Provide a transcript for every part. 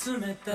詰めた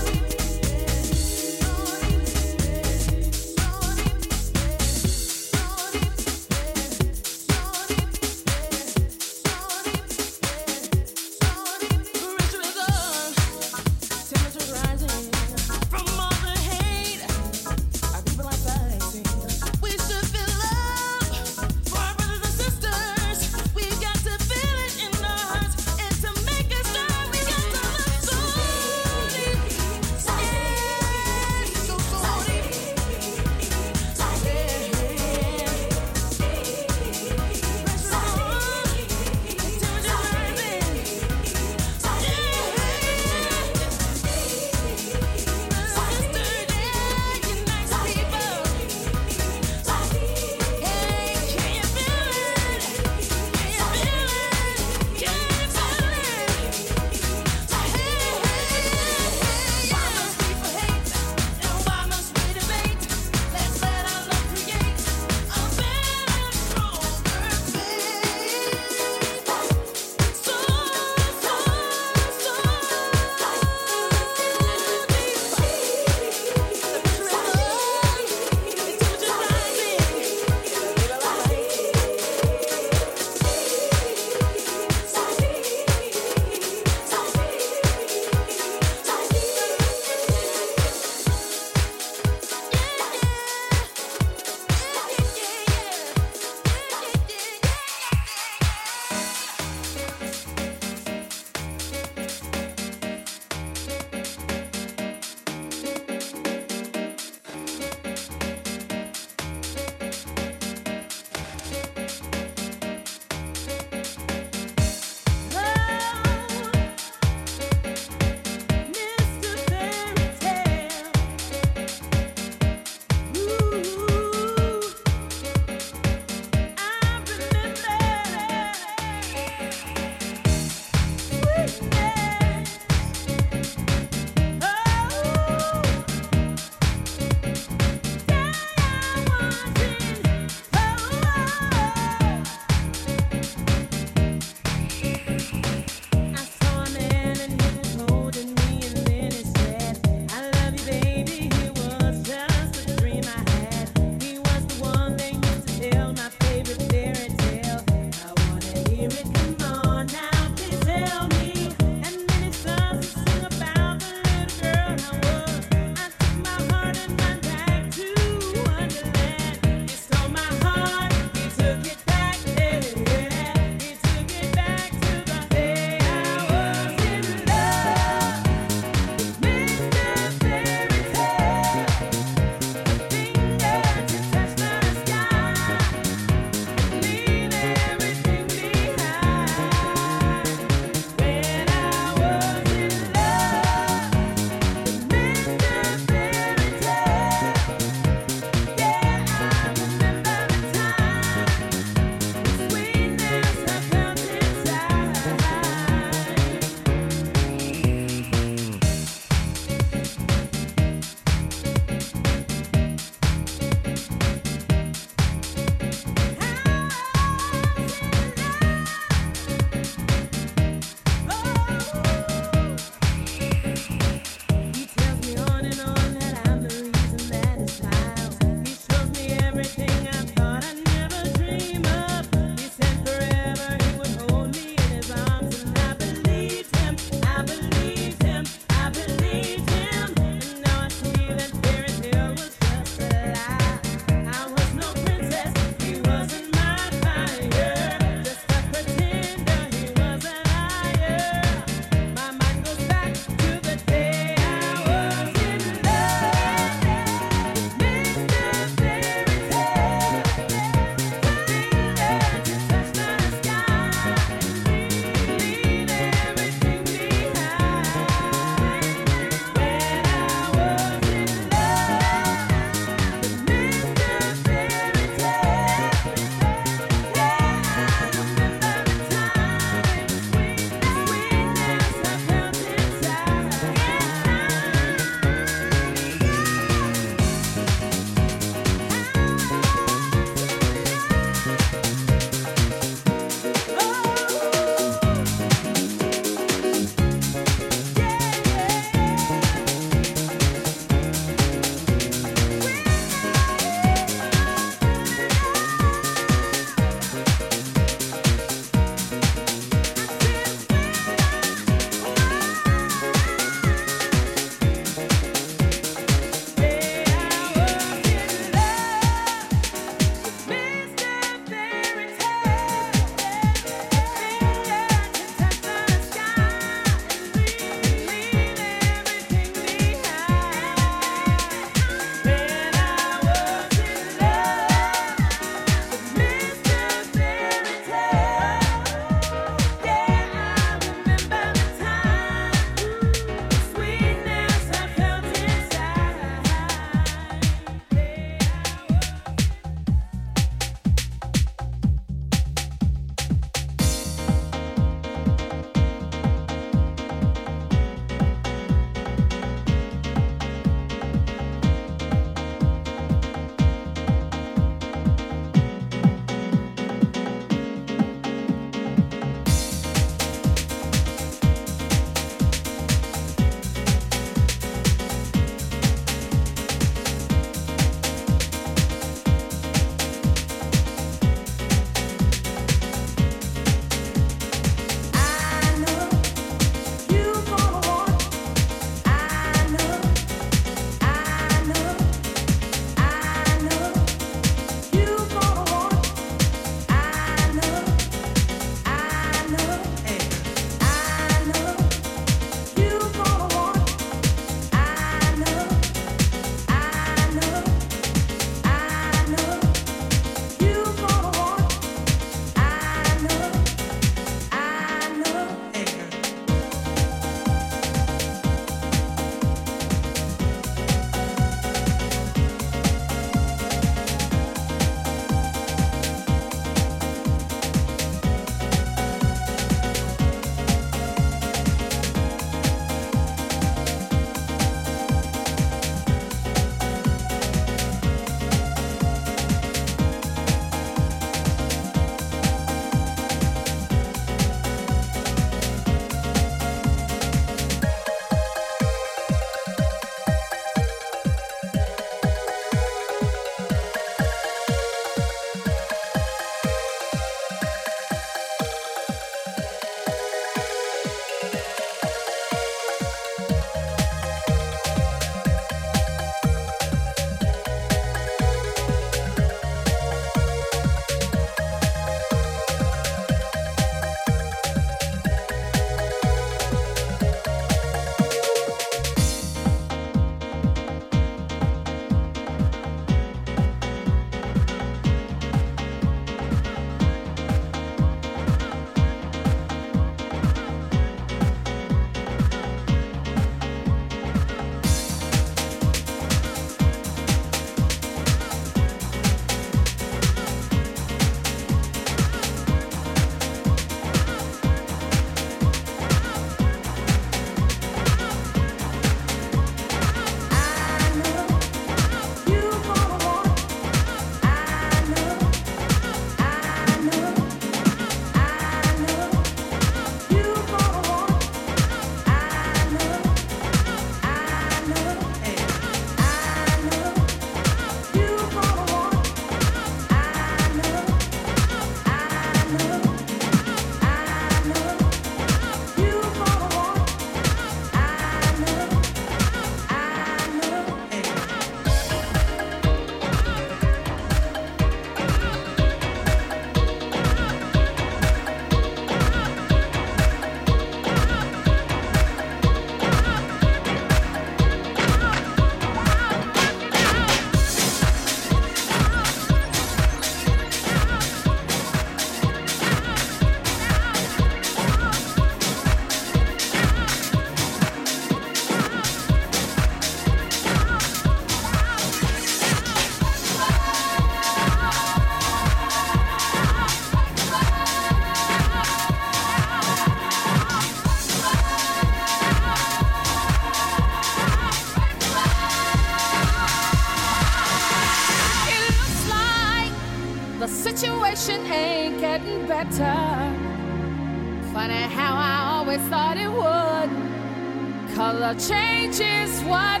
better. Funny how I always thought it would. Color change is what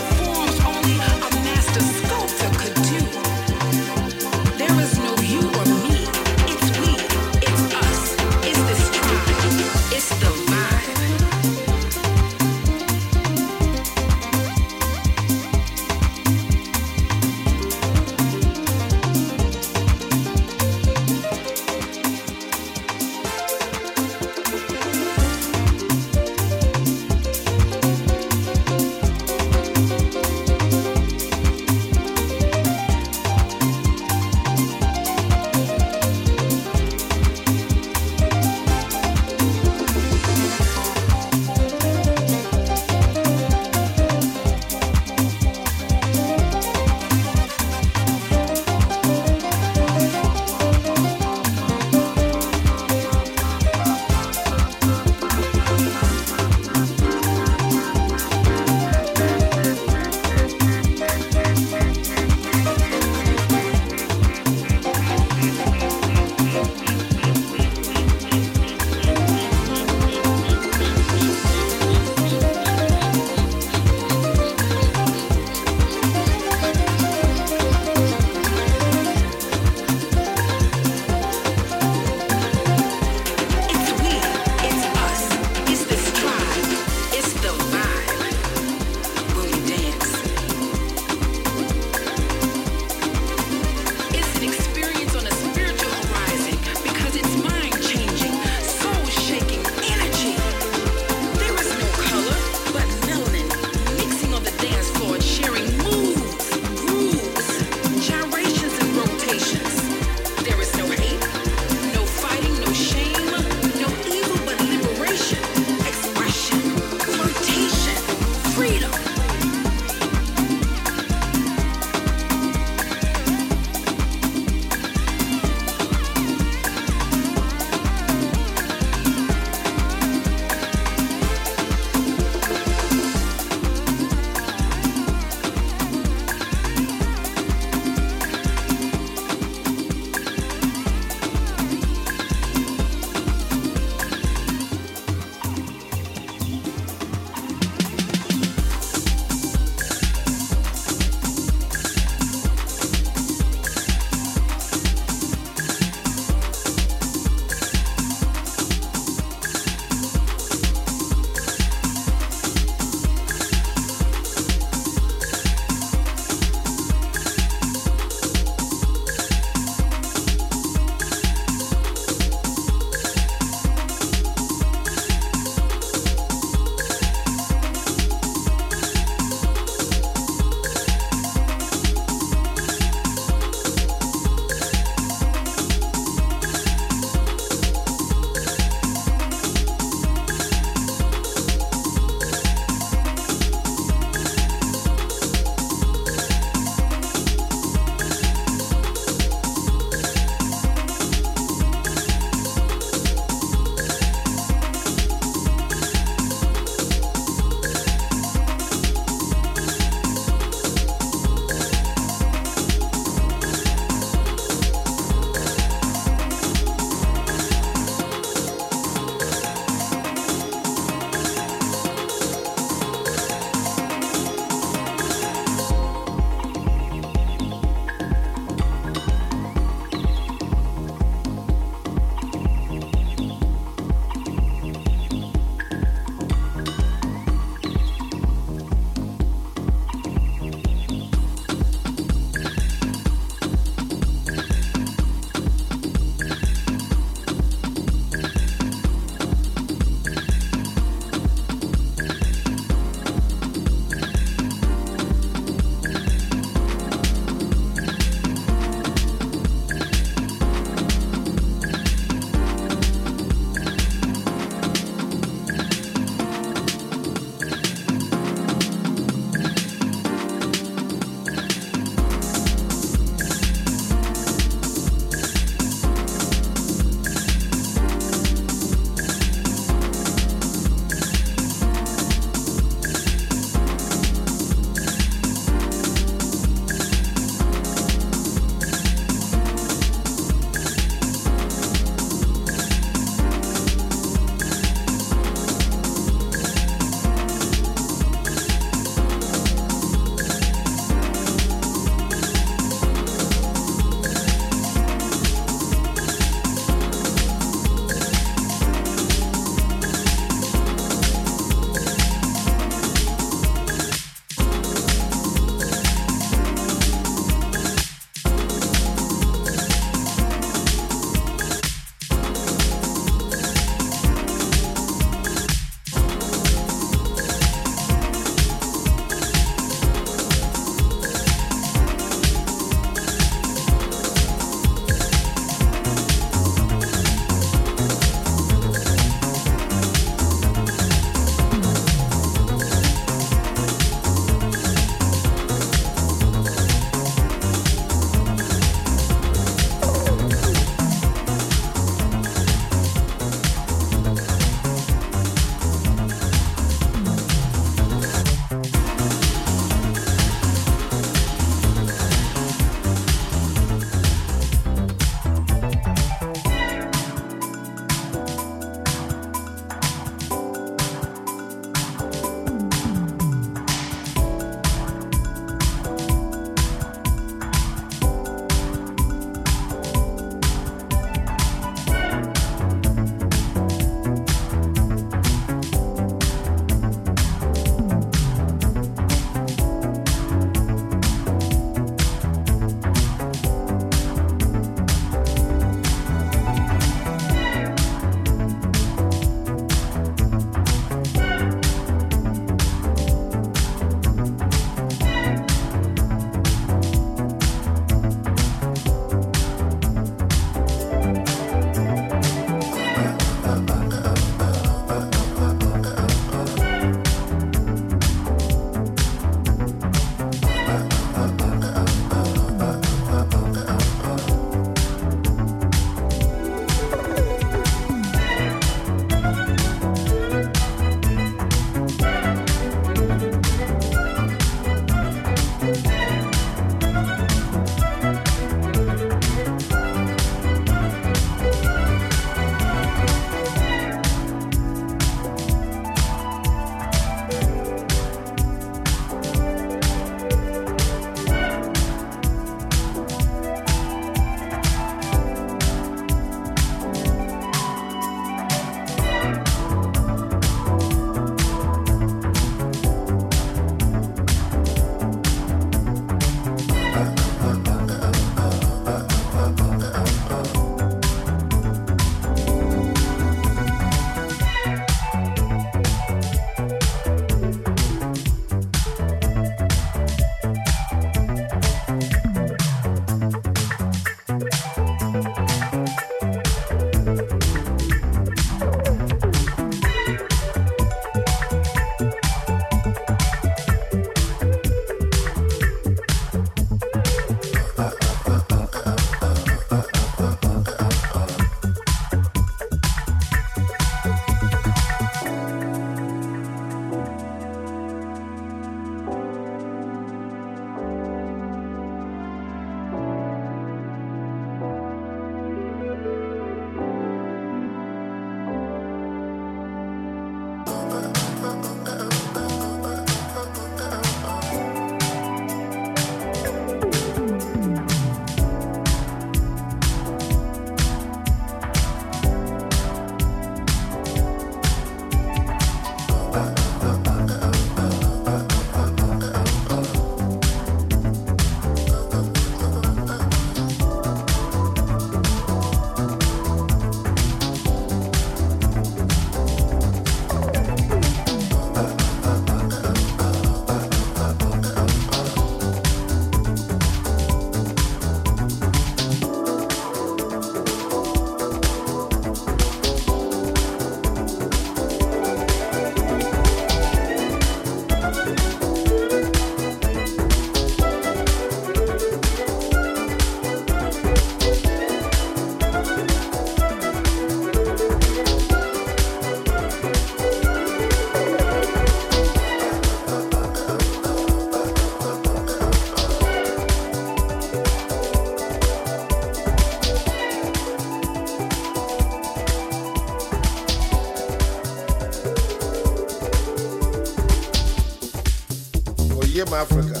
Africa.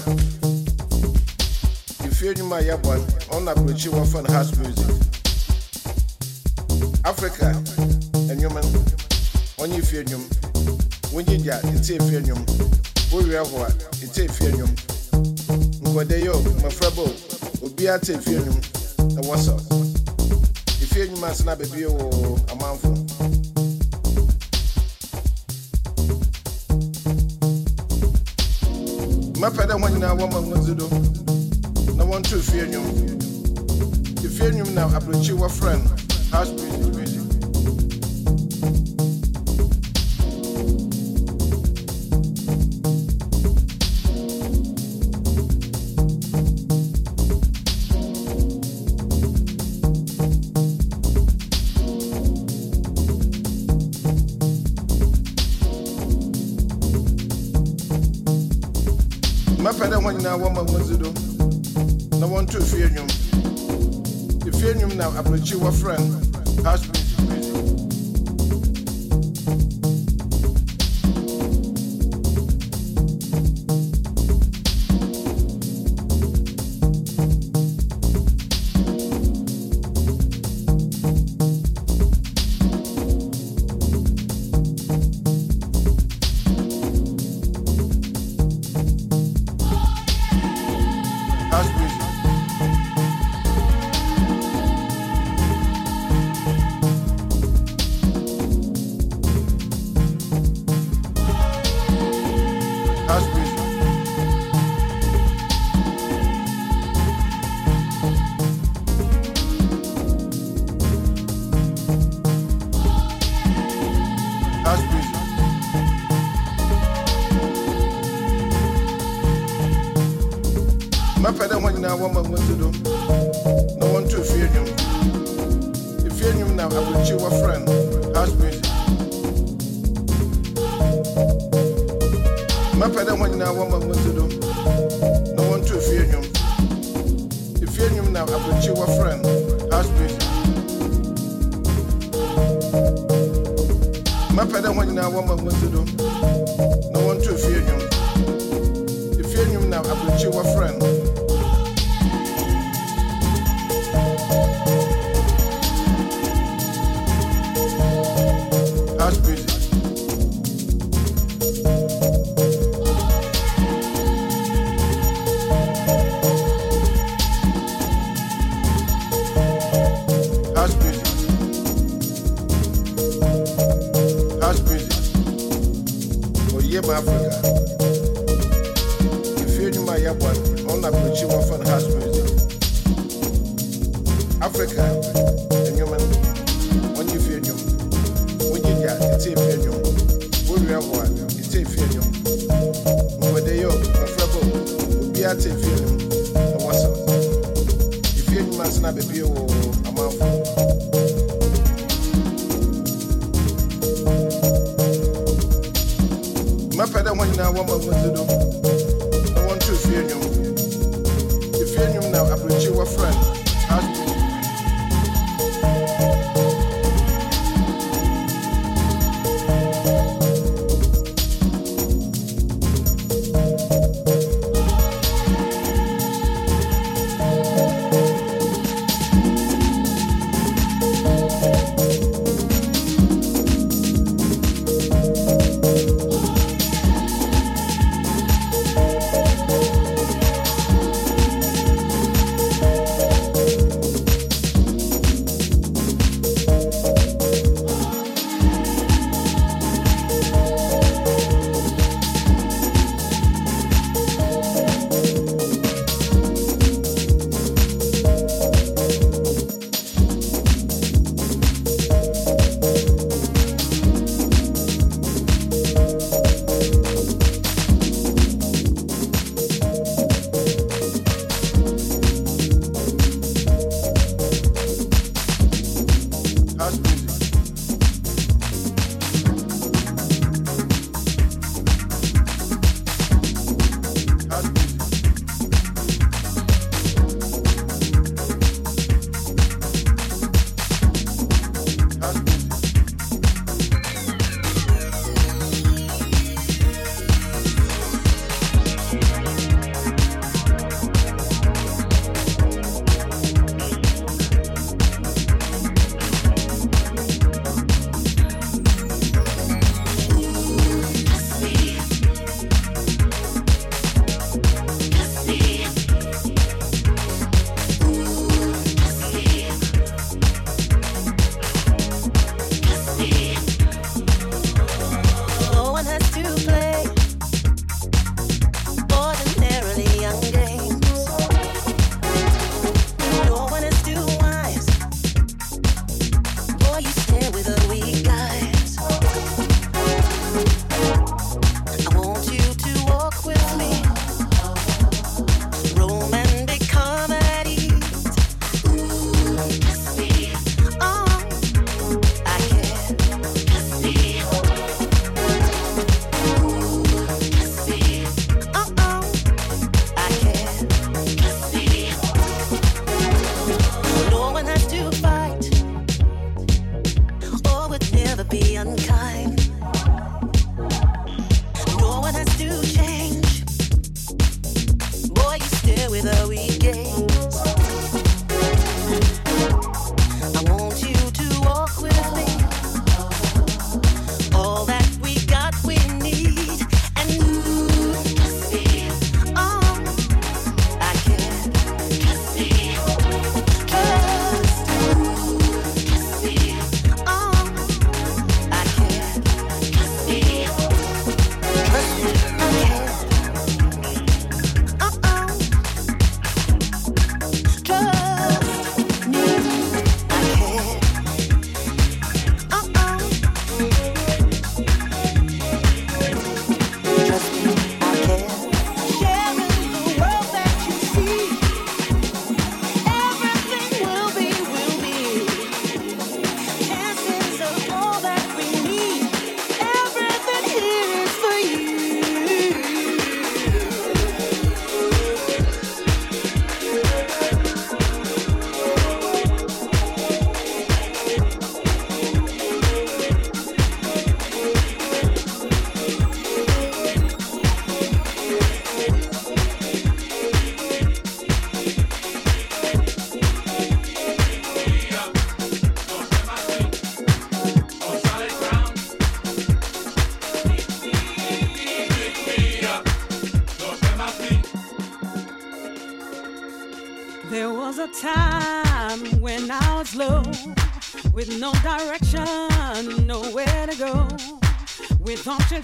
Ifeanyi Mayabwa Onapruchiwa Fan House Music. Africa, and human, onye Ifeanyum, Wunjinja, it's Ifeanyum, Uriahua, it's Ifeanyum, Nkwadeyo, Mafrabo, Obiate Ifeanyum, and what's up? Ifeanyum Asana Bebio, Amanfo. afei dɛ to nyinaa wɔn ma wɔn dzi do. Na wɔn to fie nnwom efie nnwom na aburokyi wɔfrɛ no house. I put you a friend.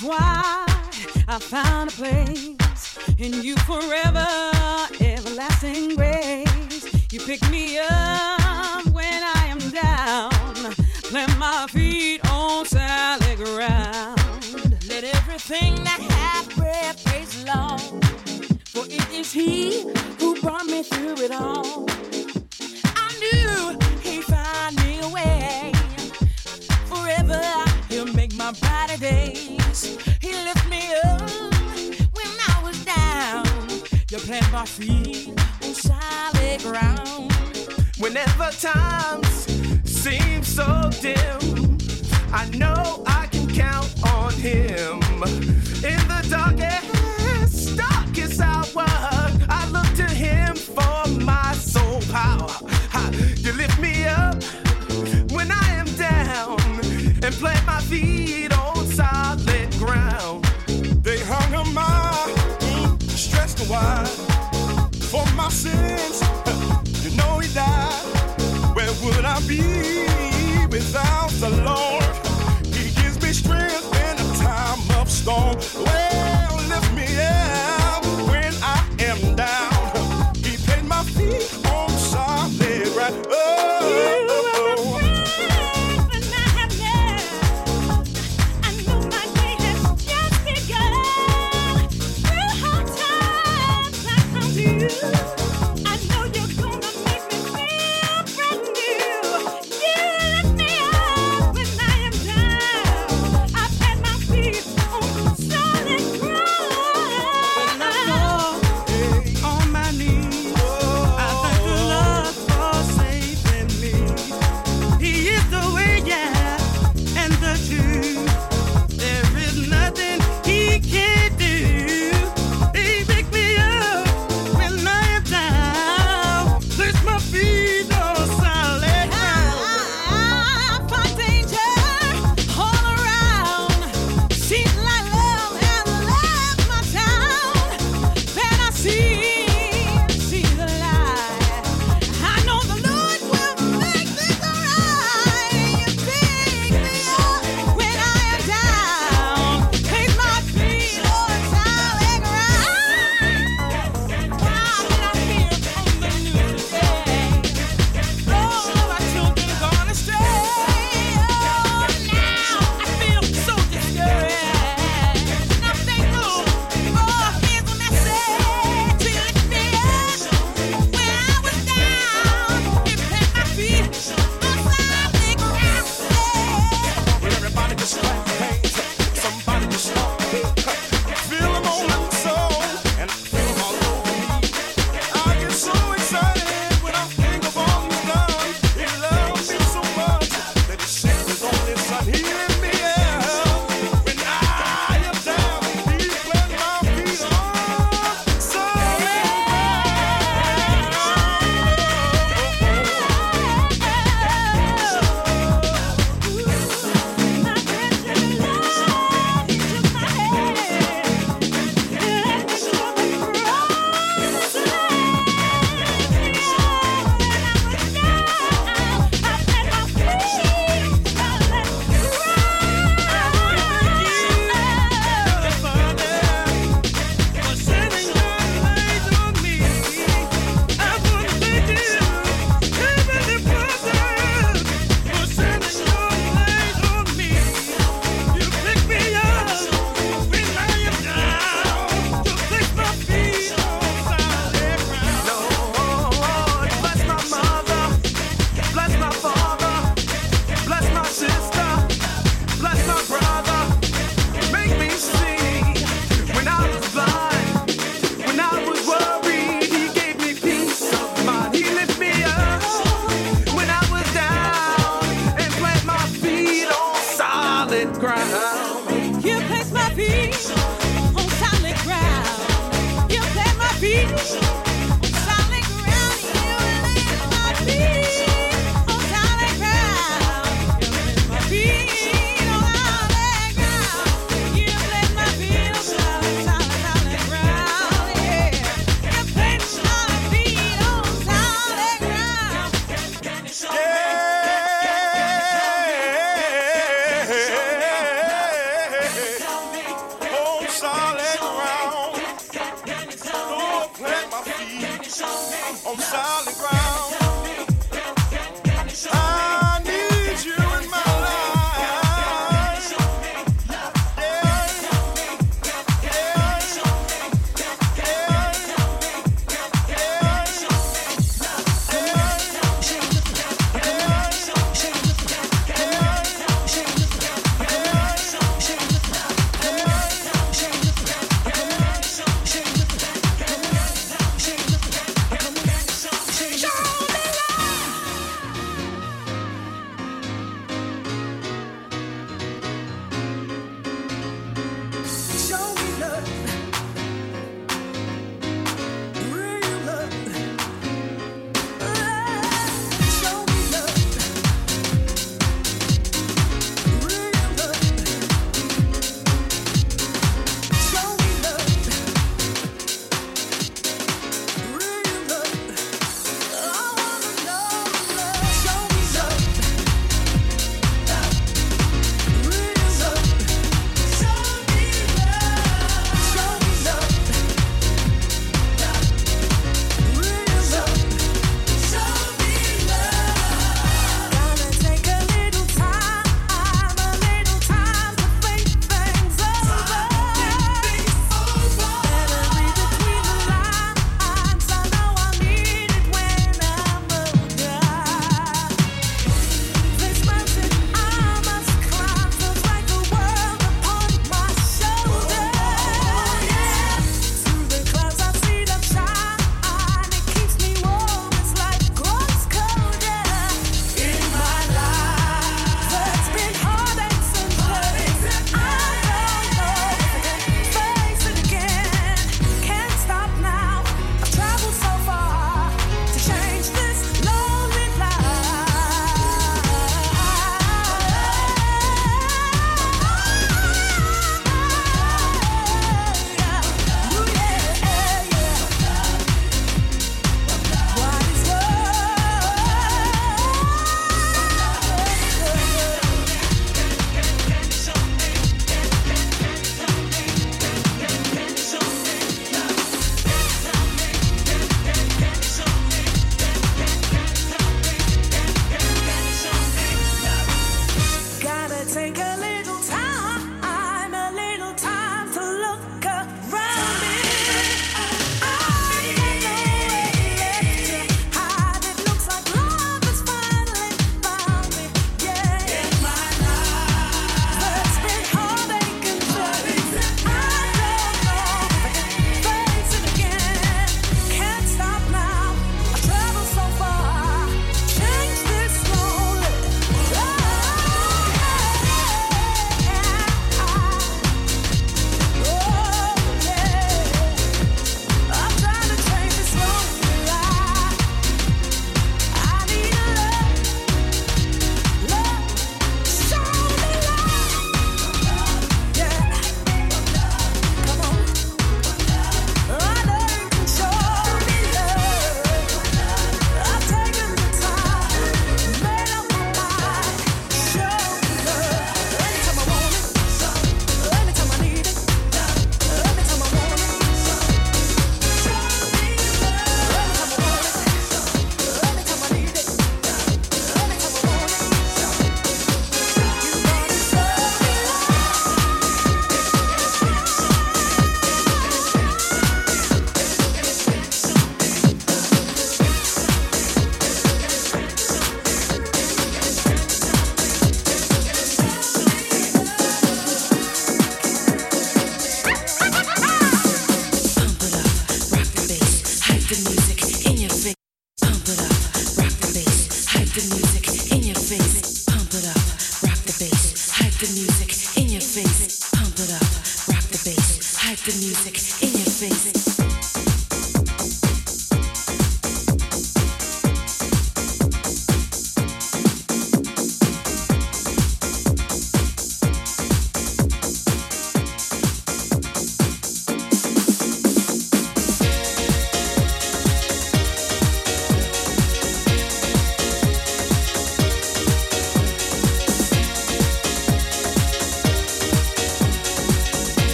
When I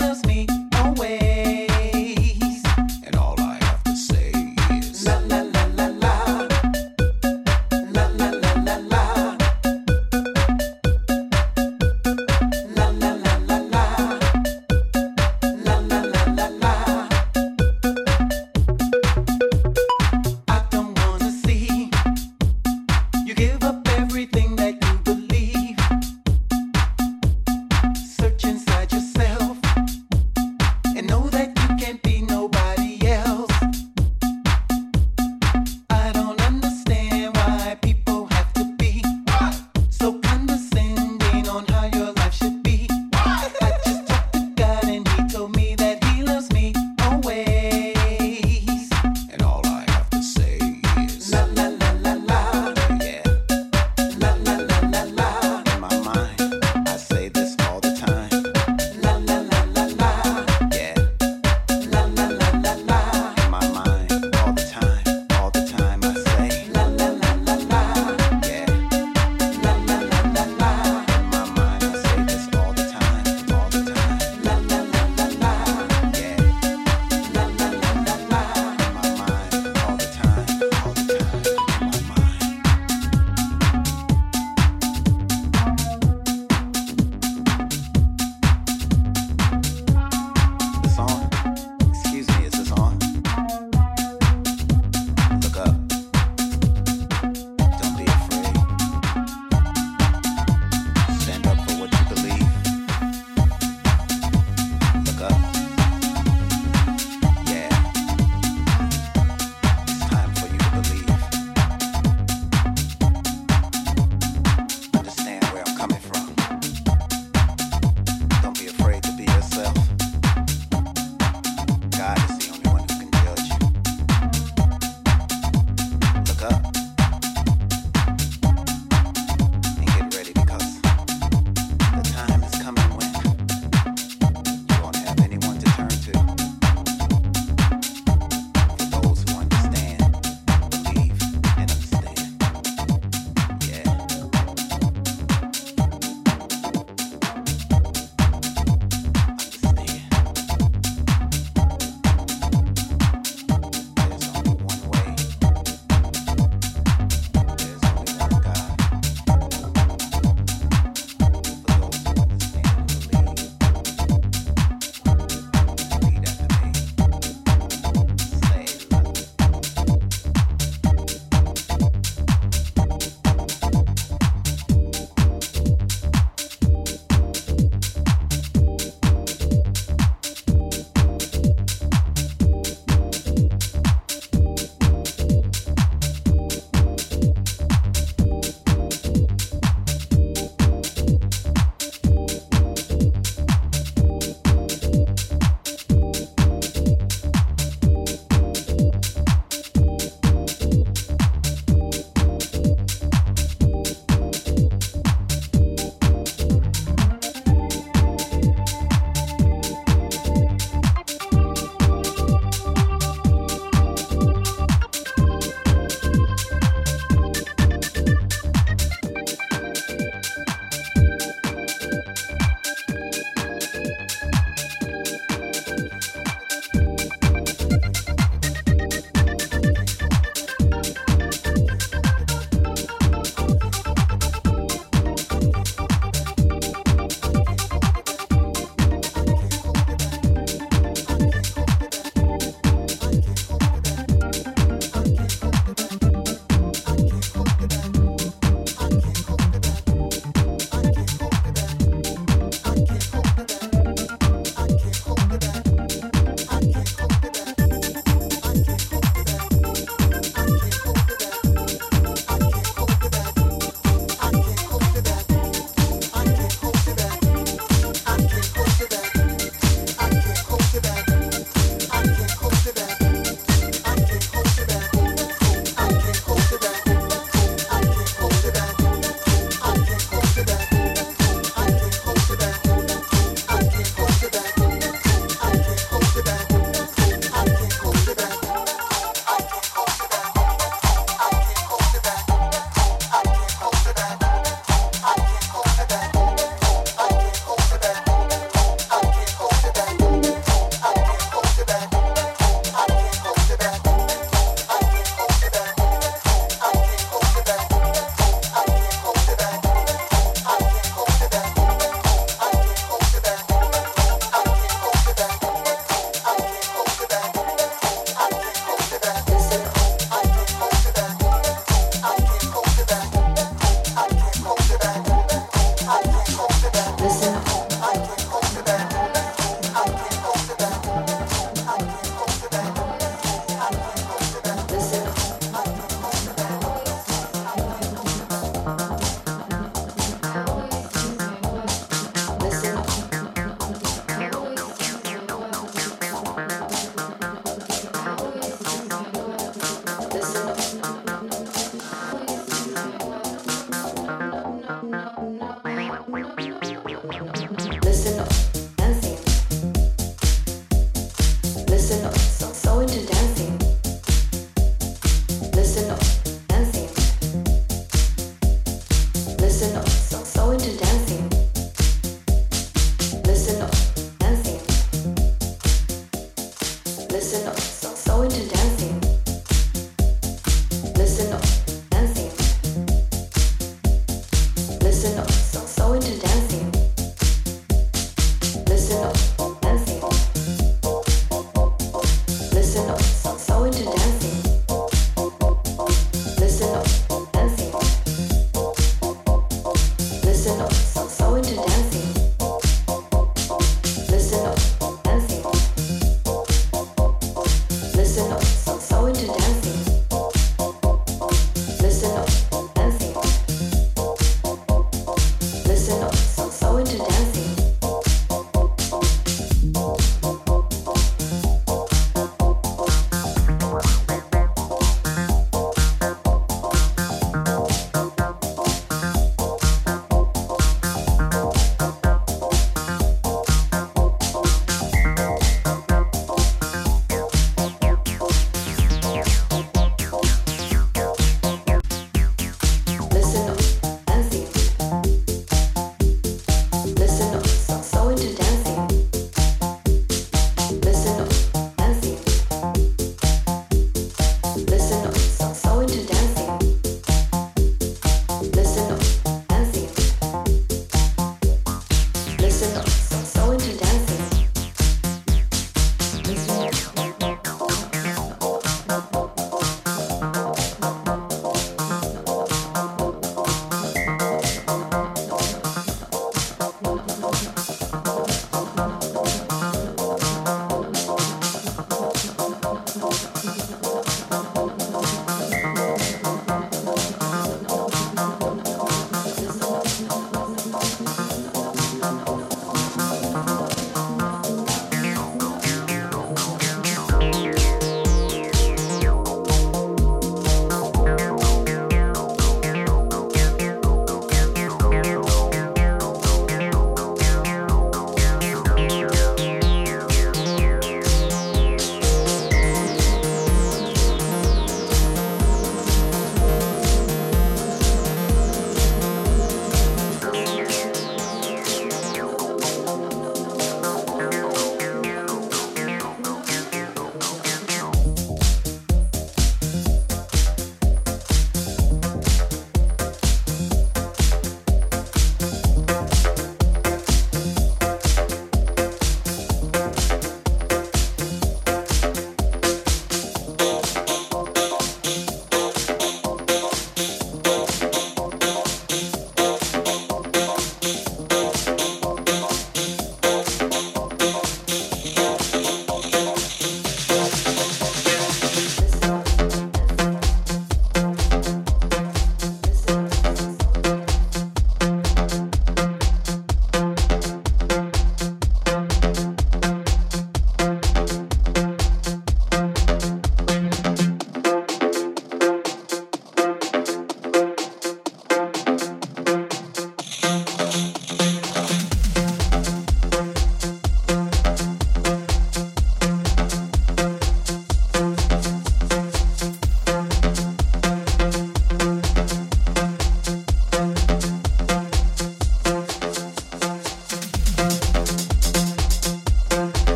knows me.